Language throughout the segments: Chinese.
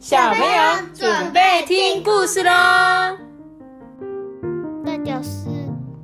小朋友准备听故事喽！大家是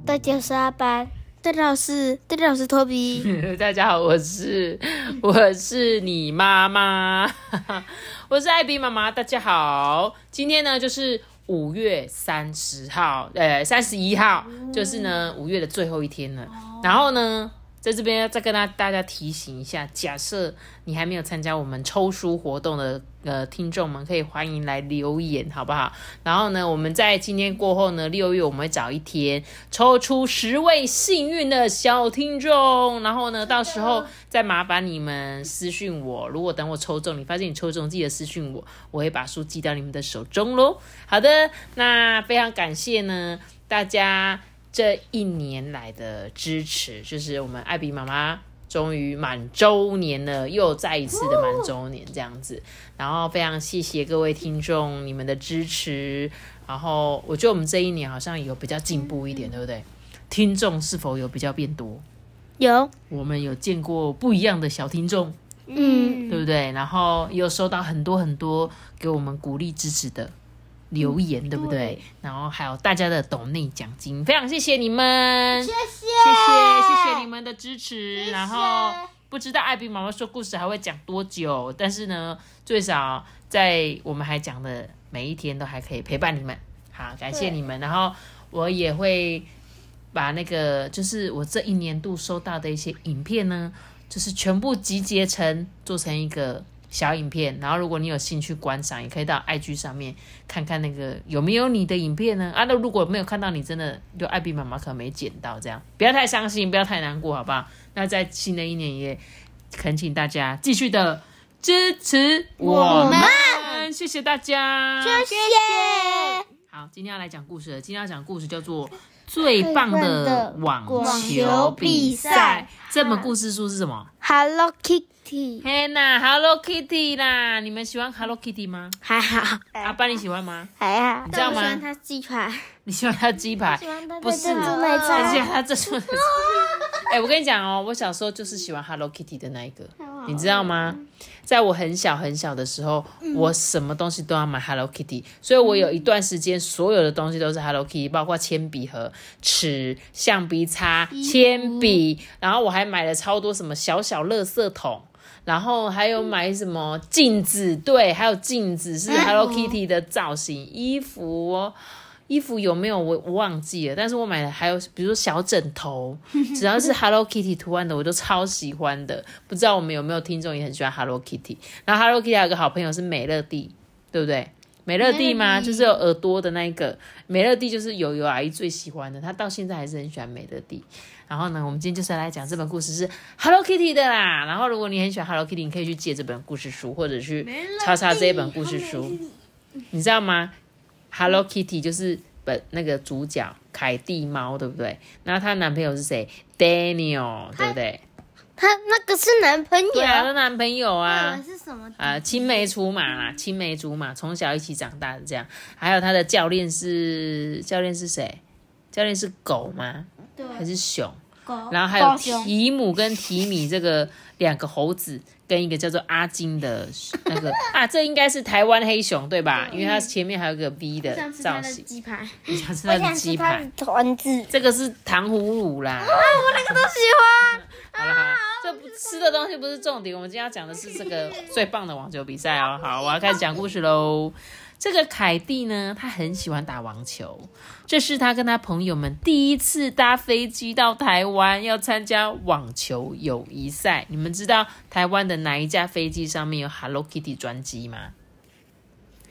大家是阿班，大家好是大家好是托比。大家好，我是我是你妈妈，我是艾比妈妈。大家好，今天呢就是五月三十号，呃，三十一号，就是呢五月的最后一天了。然后呢，在这边要再跟大大家提醒一下，假设你还没有参加我们抽书活动的呃听众们，可以欢迎来留言，好不好？然后呢，我们在今天过后呢，六月我们会找一天抽出十位幸运的小听众，然后呢，到时候再麻烦你们私讯我。如果等我抽中，你发现你抽中，记得私讯我，我会把书寄到你们的手中喽。好的，那非常感谢呢大家。这一年来的支持，就是我们艾比妈妈终于满周年了，又再一次的满周年这样子。然后非常谢谢各位听众你们的支持。然后我觉得我们这一年好像有比较进步一点，对不对？听众是否有比较变多？有，我们有见过不一样的小听众，嗯，对不对？然后也有收到很多很多给我们鼓励支持的。留言对不对？然后还有大家的抖内奖金，非常谢谢你们，谢谢谢谢谢谢你们的支持。然后不知道艾比妈妈说故事还会讲多久，但是呢，最少在我们还讲的每一天都还可以陪伴你们。好，感谢你们。然后我也会把那个就是我这一年度收到的一些影片呢，就是全部集结成做成一个。小影片，然后如果你有兴趣观赏，也可以到 IG 上面看看那个有没有你的影片呢？啊，那如果没有看到你，真的就艾比妈妈可能没捡到，这样不要太伤心，不要太难过，好不好？那在新的一年也恳请大家继续的支持我们，谢谢大家，谢谢。好，今天要来讲故事了，今天要讲故事叫做。最棒的网球比赛，这本故事书是什么？Hello Kitty。嘿呐，Hello Kitty 啦！你们喜欢 Hello Kitty 吗？还好。阿爸你喜欢吗？还好。你知道吗？喜欢他鸡排。你喜欢他鸡排？不是，而且他这出。哎，我跟你讲哦，我小时候就是喜欢 Hello Kitty 的那一个，你知道吗？在我很小很小的时候，我什么东西都要买 Hello Kitty，所以我有一段时间所有的东西都是 Hello Kitty，包括铅笔盒、尺、橡皮擦、铅笔，然后我还买了超多什么小小垃圾桶，然后还有买什么镜子，对，还有镜子是 Hello Kitty 的造型衣服。衣服有没有我我忘记了，但是我买的还有比如说小枕头，只要是 Hello Kitty 图案的我都超喜欢的。不知道我们有没有听众也很喜欢 Hello Kitty？然后 Hello Kitty 还有个好朋友是美乐蒂，对不对？美乐蒂吗？就是有耳朵的那一个美乐蒂，就是有有阿姨最喜欢的，她到现在还是很喜欢美乐蒂。然后呢，我们今天就是来讲这本故事是 Hello Kitty 的啦。然后如果你很喜欢 Hello Kitty，你可以去借这本故事书，或者去查查这一本故事书，你知道吗？Hello Kitty 就是本那个主角凯蒂猫，对不对？然后她男朋友是谁？Daniel，对不对？她那个是男朋友，对啊，她男朋友啊。是什么？啊，青梅竹马啦，青梅竹马，从小一起长大的这样。还有她的教练是教练是谁？教练是狗吗？对，还是熊？狗。然后还有提姆跟提米这个两个猴子。跟一个叫做阿金的那个啊，这应该是台湾黑熊对吧？因为它前面还有个 V 的造型。鸡排，你想吃它的鸡排？团子，这个是糖葫芦啦。啊，我两个都喜欢。好了好了，这不吃的东西不是重点，我们今天要讲的是这个最棒的网球比赛哦。好，我要开始讲故事喽。这个凯蒂呢，他很喜欢打网球。这是他跟他朋友们第一次搭飞机到台湾，要参加网球友谊赛。你们知道台湾的哪一架飞机上面有 Hello Kitty 专机吗？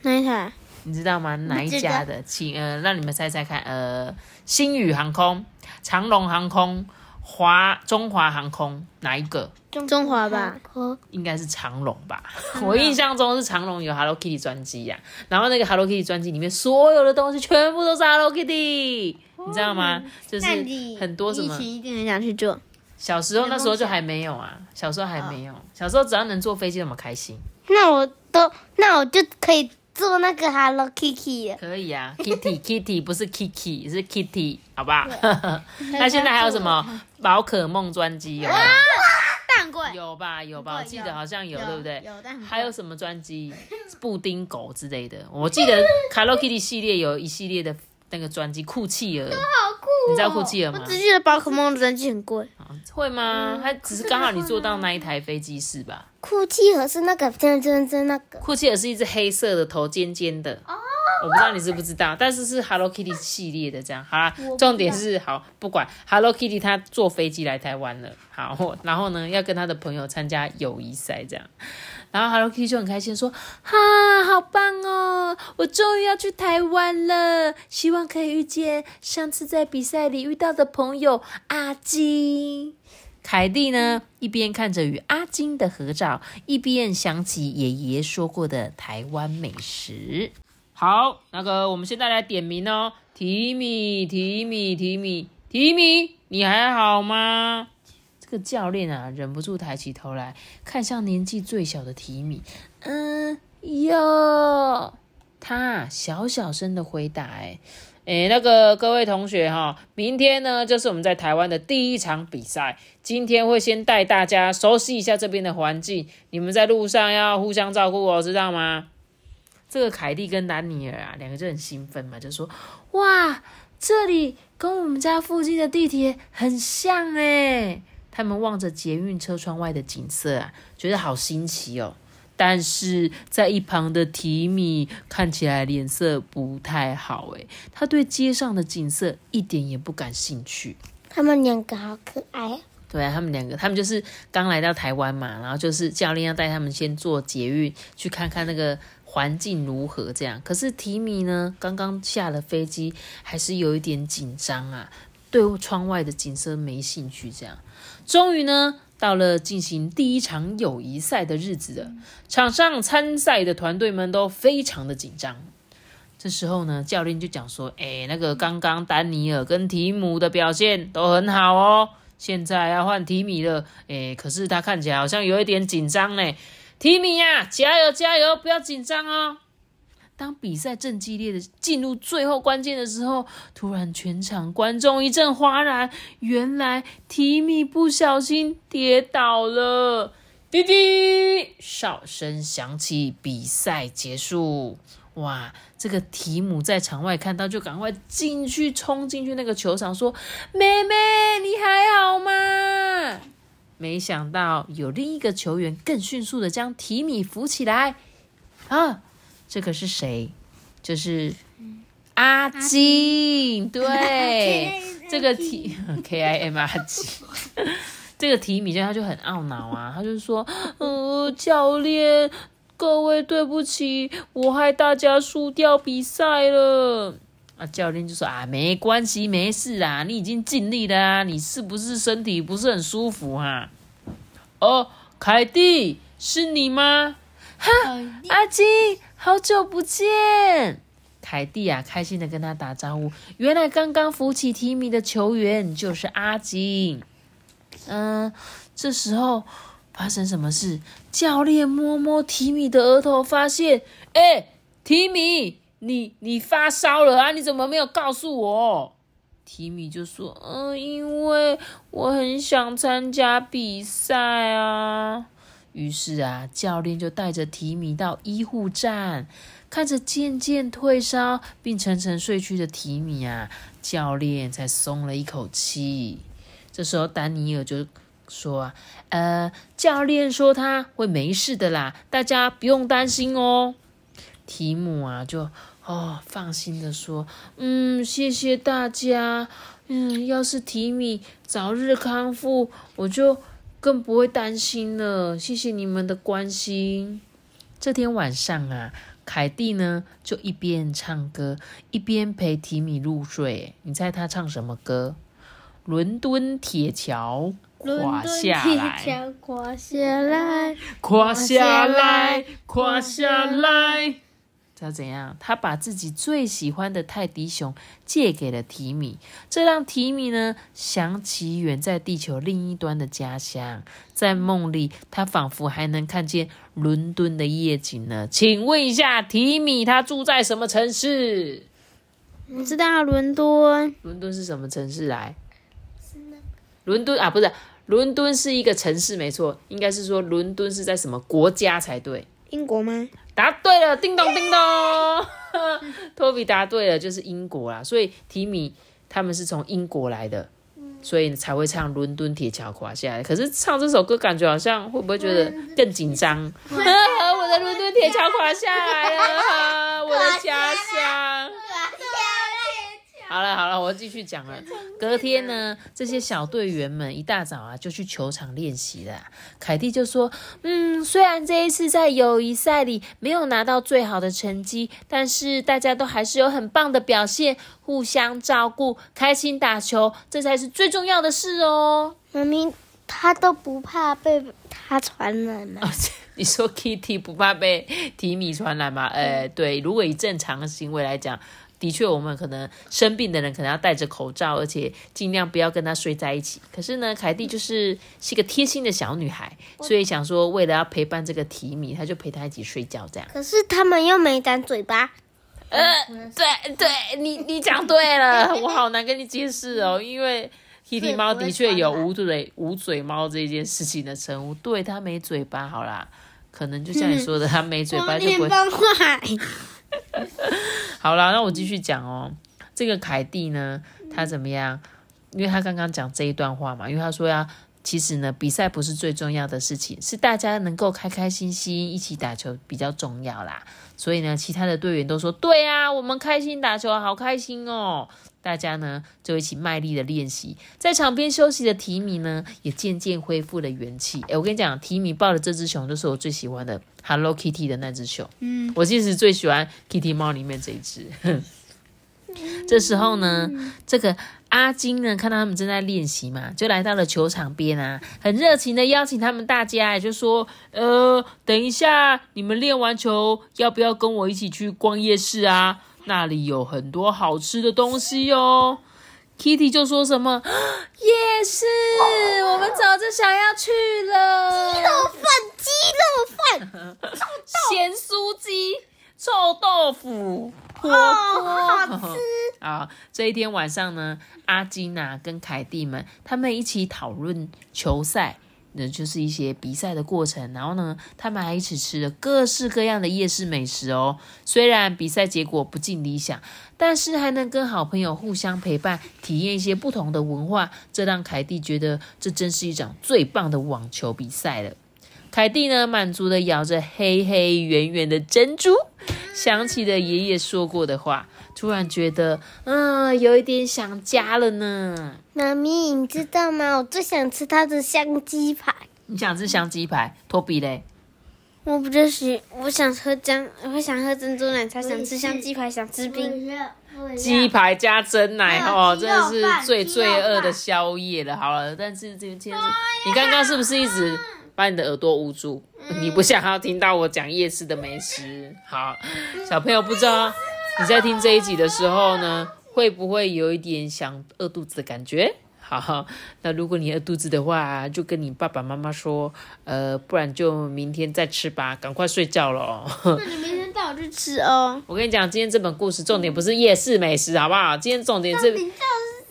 哪一台？你知道吗？哪一家的？请呃，让你们猜猜看。呃，星宇航空、长龙航空。华中华航空哪一个？中华吧，应该是长龙吧。我印象中是长龙有 Hello Kitty 专机呀。然后那个 Hello Kitty 专机里面所有的东西全部都是 Hello Kitty，你知道吗？就是很多什么。一定很想去做。小时候那时候就还没有啊，小时候还没有。小时候只要能坐飞机，那么开心。那我都，那我就可以。做那个 Hello Kitty 可以啊，Kitty Kitty 不是 Kiki 是 Kitty，好不好？那现在还有什么宝可梦专辑？有蛋很贵。有吧有吧，我记得好像有，有对不对？有但很贵还有什么专辑？布丁狗之类的，我记得 Hello Kitty 系列有一系列的那个专辑，酷企鹅，好酷、哦！你知道酷企鹅吗我只记得宝可梦的专辑很贵。会吗？他只是刚好你坐到那一台飞机是吧？库奇尔是那个真真真那个，库奇尔是一只黑色的头尖尖的。我不知道你知不知道，但是是 Hello Kitty 系列的这样。好啦，重点是好，不管 Hello Kitty 他坐飞机来台湾了，好，然后呢要跟他的朋友参加友谊赛这样。然后 Hello Kitty 就很开心说：“哈，好棒哦！我终于要去台湾了，希望可以遇见上次在比赛里遇到的朋友阿金。”凯蒂呢，一边看着与阿金的合照，一边想起爷爷说过的台湾美食。好，那个我们现在来点名哦，提米，提米，提米，提米，你还好吗？这个教练啊，忍不住抬起头来看向年纪最小的提米，嗯，哟。他小小声的回答：“哎，哎，那个各位同学哈，明天呢就是我们在台湾的第一场比赛。今天会先带大家熟悉一下这边的环境，你们在路上要互相照顾哦，知道吗？”这个凯蒂跟丹尼尔啊，两个就很兴奋嘛，就说：“哇，这里跟我们家附近的地铁很像诶。”他们望着捷运车窗外的景色啊，觉得好新奇哦。但是在一旁的提米看起来脸色不太好诶，他对街上的景色一点也不感兴趣。他们两个好可爱。对啊，他们两个，他们就是刚来到台湾嘛，然后就是教练要带他们先坐捷运去看看那个环境如何这样。可是提米呢，刚刚下了飞机，还是有一点紧张啊，对窗外的景色没兴趣这样。终于呢。到了进行第一场友谊赛的日子了，场上参赛的团队们都非常的紧张。这时候呢，教练就讲说：“哎，那个刚刚丹尼尔跟提姆的表现都很好哦，现在要换提米了。哎，可是他看起来好像有一点紧张呢。提米呀，加油加油，不要紧张哦。”当比赛正激烈的进入最后关键的时候，突然全场观众一阵哗然，原来提米不小心跌倒了。滴滴，哨声响起，比赛结束。哇，这个提姆在场外看到，就赶快进去冲进去那个球场，说：“妹妹，你还好吗？”没想到有另一个球员更迅速的将提米扶起来啊！这个是谁？就是阿金，对，这个提 K I M 阿金，这个提米现在他就很懊恼啊，他就说：“呃，教练，各位对不起，我害大家输掉比赛了。”啊，教练就说：“啊，没关系，没事啊，你已经尽力了啊，你是不是身体不是很舒服啊？”哦，凯蒂，是你吗？哈，阿金。好久不见，凯蒂啊，开心的跟他打招呼。原来刚刚扶起提米的球员就是阿金。嗯，这时候发生什么事？教练摸摸提米的额头，发现，哎，提米，你你发烧了啊？你怎么没有告诉我？提米就说，嗯，因为我很想参加比赛啊。于是啊，教练就带着提米到医护站，看着渐渐退烧并沉沉睡去的提米啊，教练才松了一口气。这时候，丹尼尔就说：“啊，呃，教练说他会没事的啦，大家不用担心哦。”提姆啊，就哦放心的说：“嗯，谢谢大家。嗯，要是提米早日康复，我就。”更不会担心了，谢谢你们的关心。这天晚上啊，凯蒂呢就一边唱歌，一边陪提米入睡。你猜他唱什么歌？伦敦铁桥垮下来，垮下来，垮下来，垮下来。知道怎样？他把自己最喜欢的泰迪熊借给了提米，这让提米呢想起远在地球另一端的家乡。在梦里，他仿佛还能看见伦敦的夜景呢。请问一下，提米他住在什么城市？你知道伦敦。伦敦是什么城市？来，伦敦啊，不是伦敦是一个城市，没错，应该是说伦敦是在什么国家才对？英国吗？答对了，叮咚叮咚，托比答对了，就是英国啦。所以提米他们是从英国来的，所以才会唱《伦敦铁桥垮下来》。可是唱这首歌，感觉好像会不会觉得更紧张？我的伦敦铁桥垮下来了，我的家乡。好了好了，我继续讲了。隔天呢，这些小队员们一大早啊就去球场练习了。凯蒂就说：“嗯，虽然这一次在友谊赛里没有拿到最好的成绩，但是大家都还是有很棒的表现，互相照顾，开心打球，这才是最重要的事哦。”妈咪，他都不怕被他传染吗？你说 Kitty 不怕被提米传染吗？呃，对，如果以正常的行为来讲。的确，我们可能生病的人可能要戴着口罩，而且尽量不要跟他睡在一起。可是呢，凯蒂就是是一个贴心的小女孩，所以想说，为了要陪伴这个提米，她就陪他一起睡觉。这样。可是他们又没长嘴巴。呃，对对，你你讲对了，我好难跟你解释哦，因为 Kitty 猫的确有无嘴无嘴猫这件事情的称呼，对，它没嘴巴。好啦，可能就像你说的，它没嘴巴就不会。好啦，那我继续讲哦。这个凯蒂呢，他怎么样？因为他刚刚讲这一段话嘛，因为他说呀，其实呢，比赛不是最重要的事情，是大家能够开开心心一起打球比较重要啦。所以呢，其他的队员都说，对啊，我们开心打球，好开心哦。大家呢就一起卖力的练习，在场边休息的提米呢也渐渐恢复了元气。哎，我跟你讲，提米抱的这只熊就是我最喜欢的 Hello Kitty 的那只熊。嗯，我其实最喜欢 Kitty 猫里面这一只。这时候呢，这个阿金呢看到他们正在练习嘛，就来到了球场边啊，很热情的邀请他们大家，就说：“呃，等一下你们练完球，要不要跟我一起去逛夜市啊？”那里有很多好吃的东西哦，Kitty 就说什么 夜市，我们早就想要去了。鸡肉饭，鸡肉饭，咸酥鸡，臭豆腐，火锅，好吃啊！这一天晚上呢，阿金啊跟凯蒂们他们一起讨论球赛。那就是一些比赛的过程，然后呢，他们还一起吃了各式各样的夜市美食哦。虽然比赛结果不尽理想，但是还能跟好朋友互相陪伴，体验一些不同的文化，这让凯蒂觉得这真是一场最棒的网球比赛了。凯蒂呢，满足的咬着黑黑圆圆的珍珠，想起了爷爷说过的话。突然觉得，嗯，有一点想家了呢。妈咪，你知道吗？我最想吃他的香鸡排。你想吃香鸡排？托比嘞？我不就是，我想喝姜，我想喝珍珠奶茶，想吃香鸡排，想吃冰。鸡排加真奶哦，真的是最罪恶的宵夜了。好了，但是这天是，你刚刚是不是一直把你的耳朵捂住？你不想要听到我讲夜市的美食？好，小朋友不知道。你在听这一集的时候呢，会不会有一点想饿肚子的感觉？好，那如果你饿肚子的话，就跟你爸爸妈妈说，呃，不然就明天再吃吧，赶快睡觉了。那你明天带我去吃哦。我跟你讲，今天这本故事重点不是夜市美食，好不好？今天重点是。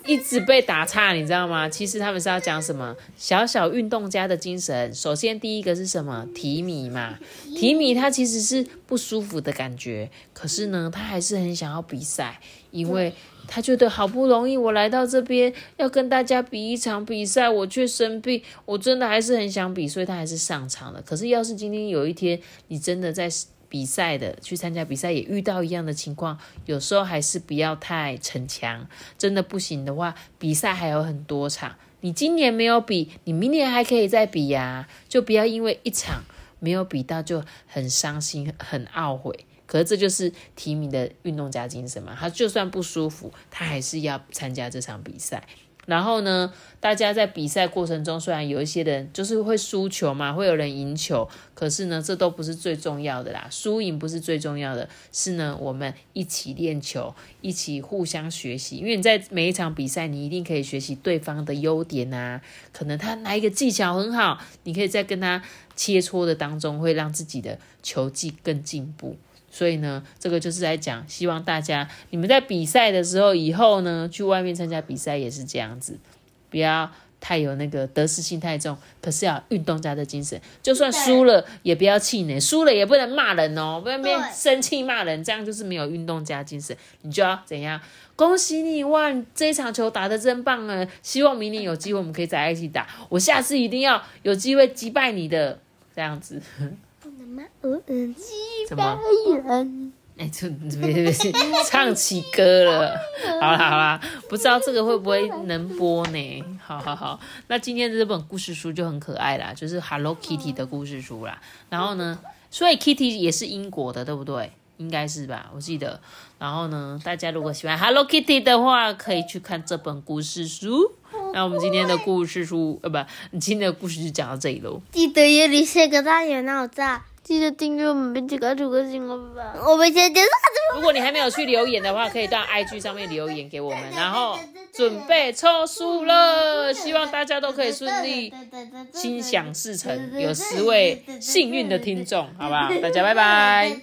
一直被打岔，你知道吗？其实他们是要讲什么小小运动家的精神。首先第一个是什么？提米嘛，提米他其实是不舒服的感觉，可是呢，他还是很想要比赛，因为他觉得好不容易我来到这边要跟大家比一场比赛，我却生病，我真的还是很想比，所以他还是上场了。可是要是今天有一天你真的在。比赛的去参加比赛也遇到一样的情况，有时候还是不要太逞强。真的不行的话，比赛还有很多场。你今年没有比，你明年还可以再比呀。就不要因为一场没有比到就很伤心、很懊悔。可是这就是提名的运动家精神嘛。他就算不舒服，他还是要参加这场比赛。然后呢，大家在比赛过程中，虽然有一些人就是会输球嘛，会有人赢球，可是呢，这都不是最重要的啦。输赢不是最重要的，是呢，我们一起练球，一起互相学习。因为你在每一场比赛，你一定可以学习对方的优点啊。可能他哪一个技巧很好，你可以在跟他切磋的当中，会让自己的球技更进步。所以呢，这个就是在讲，希望大家你们在比赛的时候，以后呢去外面参加比赛也是这样子，不要太有那个得失心太重，可是要运动家的精神，就算输了也不要气馁，输了也不能骂人哦，不能边生气骂人，这样就是没有运动家精神。你就要怎样？恭喜你哇！这一场球打得真棒啊！希望明年有机会我们可以在一起打，我下次一定要有机会击败你的，这样子。不能吗？嗯嗯，击败人。哎，就别别别，唱起歌了。好啦好啦，不知道这个会不会能播呢？好好好，那今天这本故事书就很可爱啦，就是 Hello Kitty 的故事书啦。然后呢，所以 Kitty 也是英国的，对不对？应该是吧，我记得。然后呢，大家如果喜欢 Hello Kitty 的话，可以去看这本故事书。那我们今天的故事书，呃，不，今天的故事就讲到这里喽。记得夜里睡个大眼闹炸。记得订阅我们，并且关注个新哦，吧。我们先结束。如果你还没有去留言的话，可以到 IG 上面留言给我们。然后准备抽书了，希望大家都可以顺利，心想事成，有十位幸运的听众，好不好？大家拜拜。